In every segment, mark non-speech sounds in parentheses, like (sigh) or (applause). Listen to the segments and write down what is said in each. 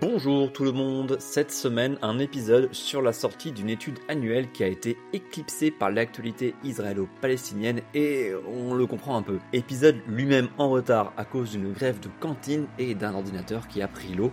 Bonjour tout le monde, cette semaine un épisode sur la sortie d'une étude annuelle qui a été éclipsée par l'actualité israélo-palestinienne et on le comprend un peu. Épisode lui-même en retard à cause d'une grève de cantine et d'un ordinateur qui a pris l'eau.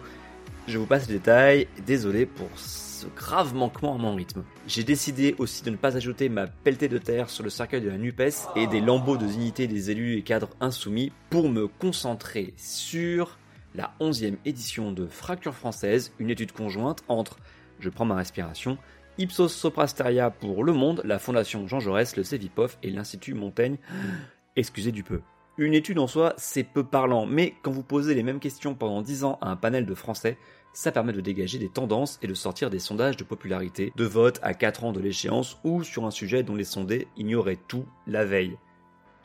Je vous passe les détails, désolé pour ce grave manquement à mon rythme. J'ai décidé aussi de ne pas ajouter ma pelletée de terre sur le cercueil de la NUPES et des lambeaux de dignité des élus et cadres insoumis pour me concentrer sur la 11e édition de Fracture française, une étude conjointe entre, je prends ma respiration, Ipsos Soprasteria pour Le Monde, la Fondation Jean Jaurès, le CEVIPOF et l'Institut Montaigne. (gasps) Excusez du peu. Une étude en soi, c'est peu parlant, mais quand vous posez les mêmes questions pendant 10 ans à un panel de Français, ça permet de dégager des tendances et de sortir des sondages de popularité, de vote à 4 ans de l'échéance ou sur un sujet dont les sondés ignoraient tout la veille.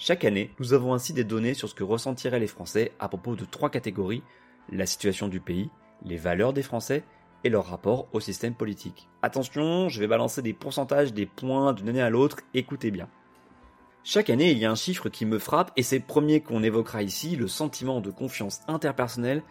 Chaque année, nous avons ainsi des données sur ce que ressentiraient les Français à propos de trois catégories, la situation du pays, les valeurs des Français et leur rapport au système politique. Attention, je vais balancer des pourcentages des points d'une année à l'autre, écoutez bien. Chaque année, il y a un chiffre qui me frappe et c'est le premier qu'on évoquera ici, le sentiment de confiance interpersonnelle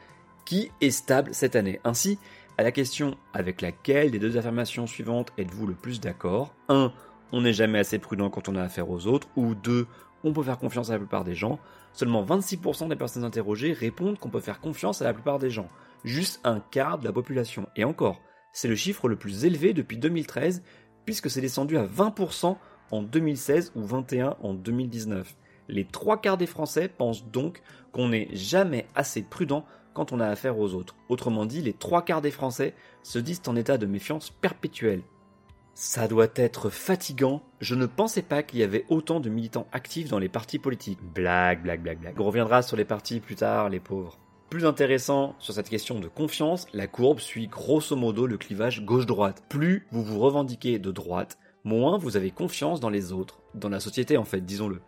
qui est stable cette année. Ainsi, à la question avec laquelle des deux affirmations suivantes êtes-vous le plus d'accord? 1. On n'est jamais assez prudent quand on a affaire aux autres ou 2 on peut faire confiance à la plupart des gens. Seulement 26% des personnes interrogées répondent qu'on peut faire confiance à la plupart des gens. Juste un quart de la population. Et encore, c'est le chiffre le plus élevé depuis 2013, puisque c'est descendu à 20% en 2016 ou 21% en 2019. Les trois quarts des Français pensent donc qu'on n'est jamais assez prudent quand on a affaire aux autres. Autrement dit, les trois quarts des Français se disent en état de méfiance perpétuelle. Ça doit être fatigant. Je ne pensais pas qu'il y avait autant de militants actifs dans les partis politiques. Blague, blague, blague, blague. On reviendra sur les partis plus tard, les pauvres. Plus intéressant, sur cette question de confiance, la courbe suit grosso modo le clivage gauche-droite. Plus vous vous revendiquez de droite, moins vous avez confiance dans les autres, dans la société en fait, disons-le.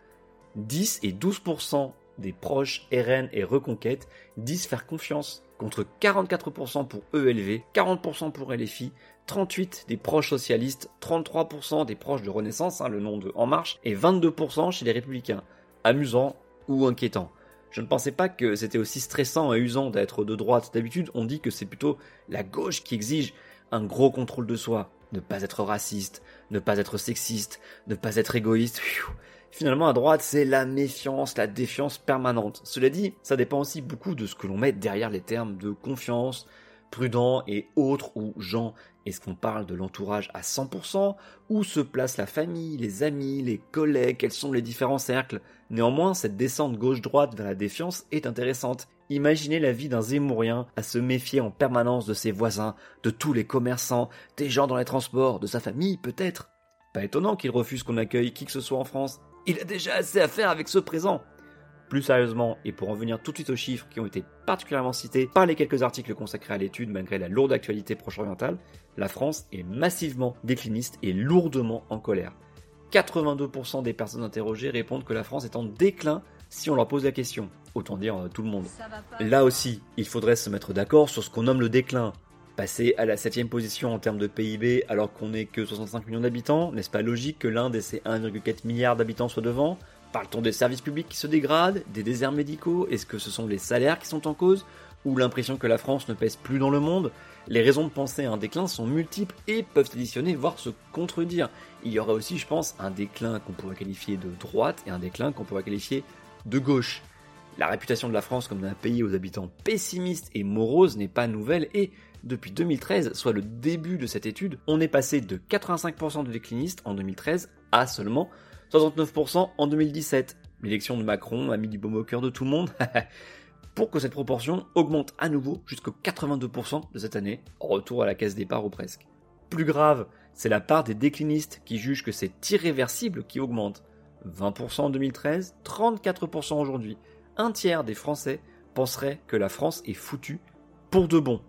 10 et 12% des proches RN et Reconquête disent faire confiance, contre 44% pour ELV, 40% pour LFI, 38 des proches socialistes, 33% des proches de Renaissance, hein, le nom de En Marche, et 22% chez les Républicains. Amusant ou inquiétant. Je ne pensais pas que c'était aussi stressant et usant d'être de droite. D'habitude, on dit que c'est plutôt la gauche qui exige un gros contrôle de soi. Ne pas être raciste, ne pas être sexiste, ne pas être égoïste. Finalement, à droite, c'est la méfiance, la défiance permanente. Cela dit, ça dépend aussi beaucoup de ce que l'on met derrière les termes de confiance, prudent et autres ou gens Est-ce qu'on parle de l'entourage à 100% Où se place la famille, les amis, les collègues? Quels sont les différents cercles? Néanmoins, cette descente gauche-droite vers la défiance est intéressante. Imaginez la vie d'un Zémourien à se méfier en permanence de ses voisins, de tous les commerçants, des gens dans les transports, de sa famille peut-être. Pas étonnant qu'il refuse qu'on accueille qui que ce soit en France. Il a déjà assez à faire avec ce présent. Plus sérieusement, et pour en venir tout de suite aux chiffres qui ont été particulièrement cités par les quelques articles consacrés à l'étude malgré la lourde actualité proche-orientale, la France est massivement décliniste et lourdement en colère. 82% des personnes interrogées répondent que la France est en déclin si on leur pose la question. Autant dire euh, tout le monde. Là aussi, il faudrait se mettre d'accord sur ce qu'on nomme le déclin. Passer à la 7 position en termes de PIB alors qu'on n'est que 65 millions d'habitants, n'est-ce pas logique que l'Inde et ses 1,4 milliards d'habitants soient devant? Parle-t-on des services publics qui se dégradent, des déserts médicaux? Est-ce que ce sont les salaires qui sont en cause? Ou l'impression que la France ne pèse plus dans le monde? Les raisons de penser à un déclin sont multiples et peuvent additionner, voire se contredire. Il y aurait aussi, je pense, un déclin qu'on pourrait qualifier de droite et un déclin qu'on pourrait qualifier de gauche. La réputation de la France comme un pays aux habitants pessimistes et moroses n'est pas nouvelle et depuis 2013, soit le début de cette étude, on est passé de 85% de déclinistes en 2013 à seulement 69% en 2017. L'élection de Macron a mis du baume au cœur de tout le monde. (laughs) pour que cette proportion augmente à nouveau jusqu'au 82% de cette année, en retour à la caisse départ ou presque. Plus grave, c'est la part des déclinistes qui jugent que c'est irréversible qui augmente. 20% en 2013, 34% aujourd'hui. Un tiers des Français penseraient que la France est foutue pour de bon.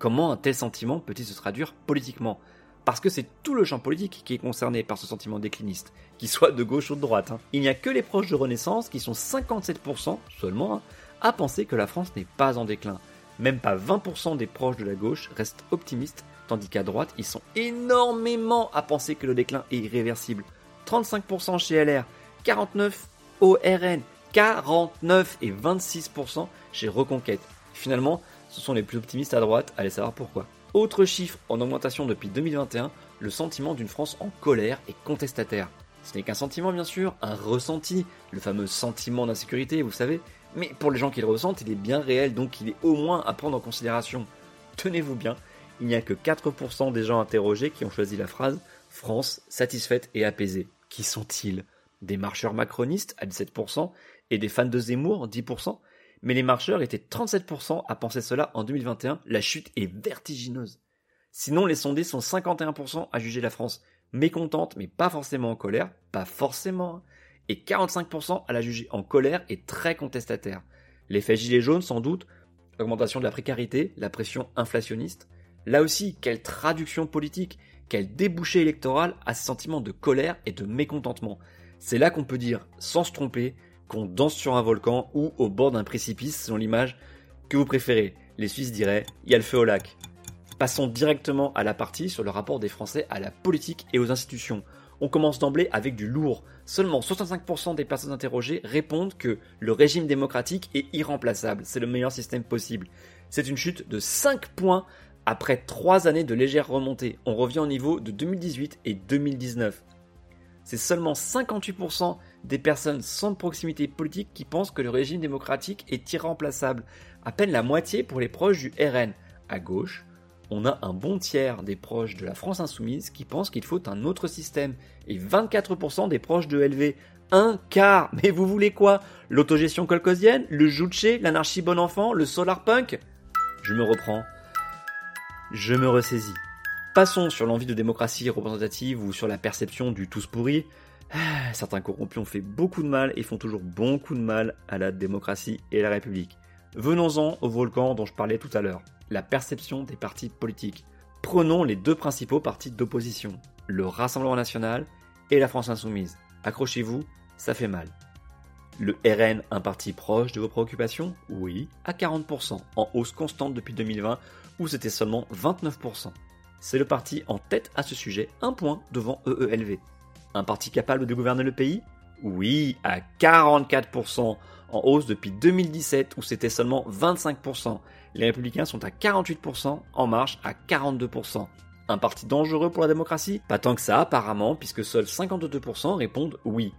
Comment un tel sentiment peut-il se traduire politiquement? Parce que c'est tout le champ politique qui est concerné par ce sentiment décliniste, qu'il soit de gauche ou de droite. Hein. Il n'y a que les proches de Renaissance qui sont 57% seulement hein, à penser que la France n'est pas en déclin. Même pas 20% des proches de la gauche restent optimistes, tandis qu'à droite, ils sont énormément à penser que le déclin est irréversible. 35% chez LR, 49% au RN, 49 et 26% chez Reconquête. Finalement, ce sont les plus optimistes à droite, allez savoir pourquoi. Autre chiffre en augmentation depuis 2021, le sentiment d'une France en colère et contestataire. Ce n'est qu'un sentiment bien sûr, un ressenti, le fameux sentiment d'insécurité, vous savez, mais pour les gens qui le ressentent, il est bien réel, donc il est au moins à prendre en considération. Tenez-vous bien, il n'y a que 4% des gens interrogés qui ont choisi la phrase France satisfaite et apaisée. Qui sont-ils? Des marcheurs macronistes à 17% et des fans de Zemmour 10% mais les marcheurs étaient 37% à penser cela en 2021, la chute est vertigineuse. Sinon, les sondés sont 51% à juger la France mécontente, mais pas forcément en colère, pas forcément, hein. et 45% à la juger en colère et très contestataire. L'effet gilet jaune, sans doute, l'augmentation de la précarité, la pression inflationniste. Là aussi, quelle traduction politique, quel débouché électoral à ces sentiments de colère et de mécontentement. C'est là qu'on peut dire, sans se tromper, qu'on danse sur un volcan ou au bord d'un précipice selon l'image que vous préférez. Les Suisses diraient il y a le feu au lac. Passons directement à la partie sur le rapport des Français à la politique et aux institutions. On commence d'emblée avec du lourd. Seulement 65% des personnes interrogées répondent que le régime démocratique est irremplaçable, c'est le meilleur système possible. C'est une chute de 5 points après 3 années de légère remontée. On revient au niveau de 2018 et 2019. C'est seulement 58% des personnes sans proximité politique qui pensent que le régime démocratique est irremplaçable. À peine la moitié pour les proches du RN. À gauche, on a un bon tiers des proches de la France insoumise qui pensent qu'il faut un autre système. Et 24% des proches de LV. Un quart (laughs) Mais vous voulez quoi? L'autogestion colcosienne? Le juche L'anarchie bon enfant? Le solar punk? Je me reprends. Je me ressaisis. Passons sur l'envie de démocratie représentative ou sur la perception du tous pourri. Ah, certains corrompus ont fait beaucoup de mal et font toujours beaucoup de mal à la démocratie et la République. Venons-en au volcan dont je parlais tout à l'heure, la perception des partis politiques. Prenons les deux principaux partis d'opposition, le Rassemblement national et la France insoumise. Accrochez-vous, ça fait mal. Le RN, un parti proche de vos préoccupations? Oui, à 40%, en hausse constante depuis 2020, où c'était seulement 29%. C'est le parti en tête à ce sujet, un point devant EELV. Un parti capable de gouverner le pays? Oui, à 44%, en hausse depuis 2017 où c'était seulement 25%. Les républicains sont à 48%, En Marche à 42%. Un parti dangereux pour la démocratie? Pas tant que ça apparemment, puisque seuls 52% répondent oui.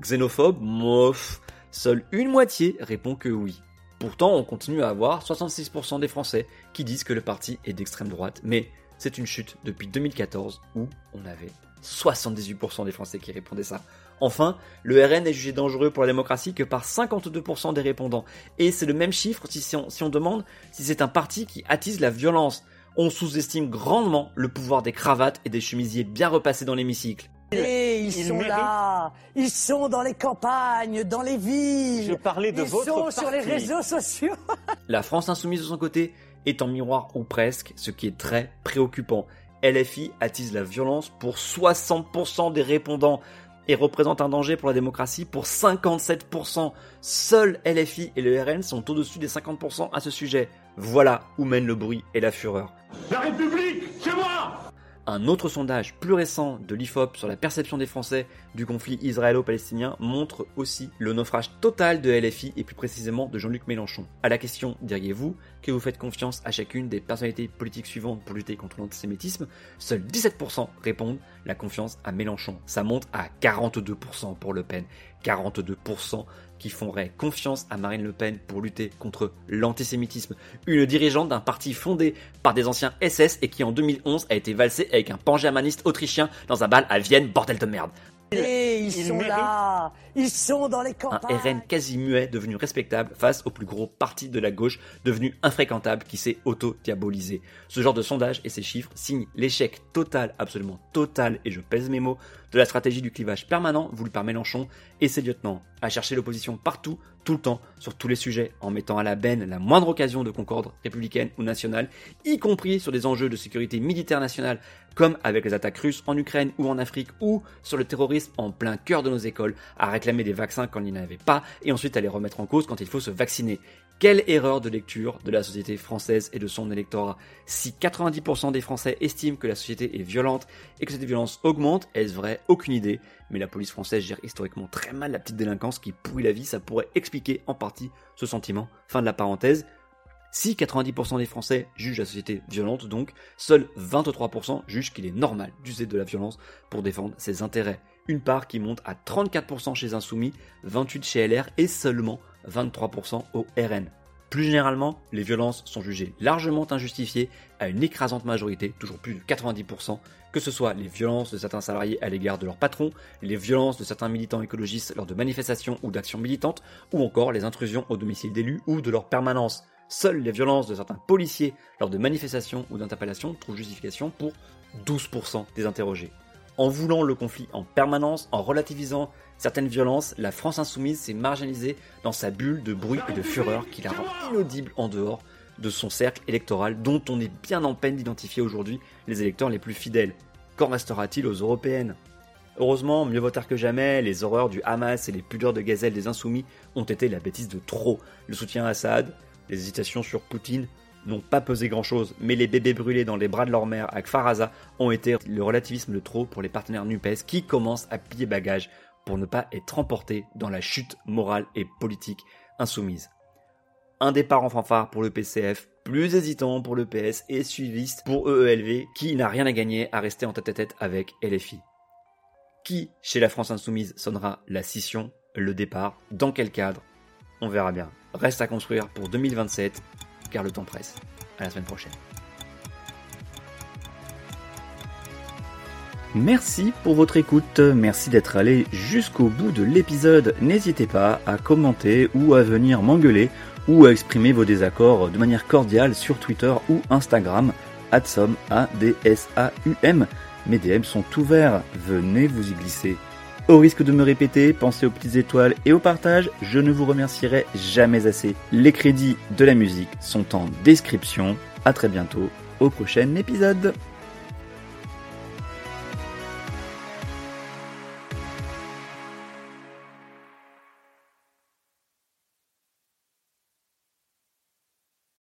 Xénophobe? Mof. Seule une moitié répond que oui. Pourtant, on continue à avoir 66% des Français qui disent que le parti est d'extrême droite, mais c'est une chute depuis 2014 où on avait 78% des Français qui répondaient ça. Enfin, le RN est jugé dangereux pour la démocratie que par 52% des répondants. Et c'est le même chiffre si, on, demande si c'est un parti qui attise la violence. On sous-estime grandement le pouvoir des cravates et des chemisiers bien repassés dans l'hémicycle. Et ils, sont là, ils sont dans les campagnes, dans les villes. Je parlais de ils votre sont sur les réseaux sociaux. la France insoumise de son côté est en miroir ou presque, ce qui est très préoccupant. LFI attise la violence pour 60% des répondants et représente un danger pour la démocratie pour 57%. Seuls LFI et le RN sont au-dessus des 50% à ce sujet. Voilà où mène le bruit et la fureur. La République, un autre sondage plus récent de l'IFOP sur la perception des Français du conflit israélo-palestinien montre aussi le naufrage total de LFI et plus précisément de Jean-Luc Mélenchon. À la question, diriez-vous que vous faites confiance à chacune des personnalités politiques suivantes pour lutter contre l'antisémitisme? Seuls 17% répondent la confiance à Mélenchon. Ça monte à 42% pour Le Pen. 42% qui feraient confiance à Marine Le Pen pour lutter contre l'antisémitisme. Une dirigeante d'un parti fondé par des anciens SS et qui en 2011 a été valsée avec un pan-germaniste autrichien dans un bal à Vienne, bordel de merde. Et ils, sont là, ils sont dans les campagnes. Un RN quasi muet devenu respectable face au plus gros parti de la gauche devenu infréquentable qui s'est auto-diabolisé. Ce genre de sondage et ces chiffres signent l'échec total, absolument total, et je pèse mes mots, de la stratégie du clivage permanent voulu par Mélenchon et ses lieutenants, à chercher l'opposition partout, tout le temps, sur tous les sujets, en mettant à la benne la moindre occasion de concorde républicaine ou nationale, y compris sur des enjeux de sécurité militaire nationale, comme avec les attaques russes en Ukraine ou en Afrique, ou sur le terrorisme en plein cœur de nos écoles, à réclamer des vaccins quand il n'y en avait pas, et ensuite à les remettre en cause quand il faut se vacciner. Quelle erreur de lecture de la société française et de son électorat. Si 90% des Français estiment que la société est violente et que cette violence augmente, est-ce vrai? Aucune idée. Mais la police française gère historiquement très mal la petite délinquance qui pourrit la vie, ça pourrait expliquer en partie ce sentiment. Fin de la parenthèse. Si 90% des Français jugent la société violente, donc, seuls 23% jugent qu'il est normal d'user de la violence pour défendre ses intérêts. Une part qui monte à 34% chez Insoumis, 28% chez LR et seulement 23% au RN. Plus généralement, les violences sont jugées largement injustifiées à une écrasante majorité, toujours plus de 90%, que ce soit les violences de certains salariés à l'égard de leur patron, les violences de certains militants écologistes lors de manifestations ou d'actions militantes, ou encore les intrusions au domicile d'élus ou de leur permanence. Seules les violences de certains policiers lors de manifestations ou d'interpellations trouvent justification pour 12% des interrogés. En voulant le conflit en permanence, en relativisant certaines violences, la France insoumise s'est marginalisée dans sa bulle de bruit et de fureur qui la rend inaudible en dehors de son cercle électoral dont on est bien en peine d'identifier aujourd'hui les électeurs les plus fidèles. Qu'en restera-t-il aux européennes? Heureusement, mieux vaut tard que jamais, les horreurs du Hamas et les pudeurs de gazelle des insoumis ont été la bêtise de trop. Le soutien à Assad, les hésitations sur Poutine n'ont pas pesé grand-chose, mais les bébés brûlés dans les bras de leur mère avec Faraza ont été le relativisme de trop pour les partenaires NUPES qui commencent à plier bagages pour ne pas être emportés dans la chute morale et politique insoumise. Un départ en fanfare pour le PCF, plus hésitant pour le PS et suiviste pour EELV qui n'a rien à gagner à rester en tête à tête avec LFI. Qui, chez la France insoumise, sonnera la scission, le départ, dans quel cadre? On verra bien. Reste à construire pour 2027 car le temps presse. À la semaine prochaine. Merci pour votre écoute, merci d'être allé jusqu'au bout de l'épisode. N'hésitez pas à commenter ou à venir m'engueuler ou à exprimer vos désaccords de manière cordiale sur Twitter ou Instagram, adsom, A-D-S-A-U-M. Mes DM sont ouverts, venez vous y glisser. Au risque de me répéter, pensez aux petites étoiles et au partage, je ne vous remercierai jamais assez. Les crédits de la musique sont en description. À très bientôt au prochain épisode.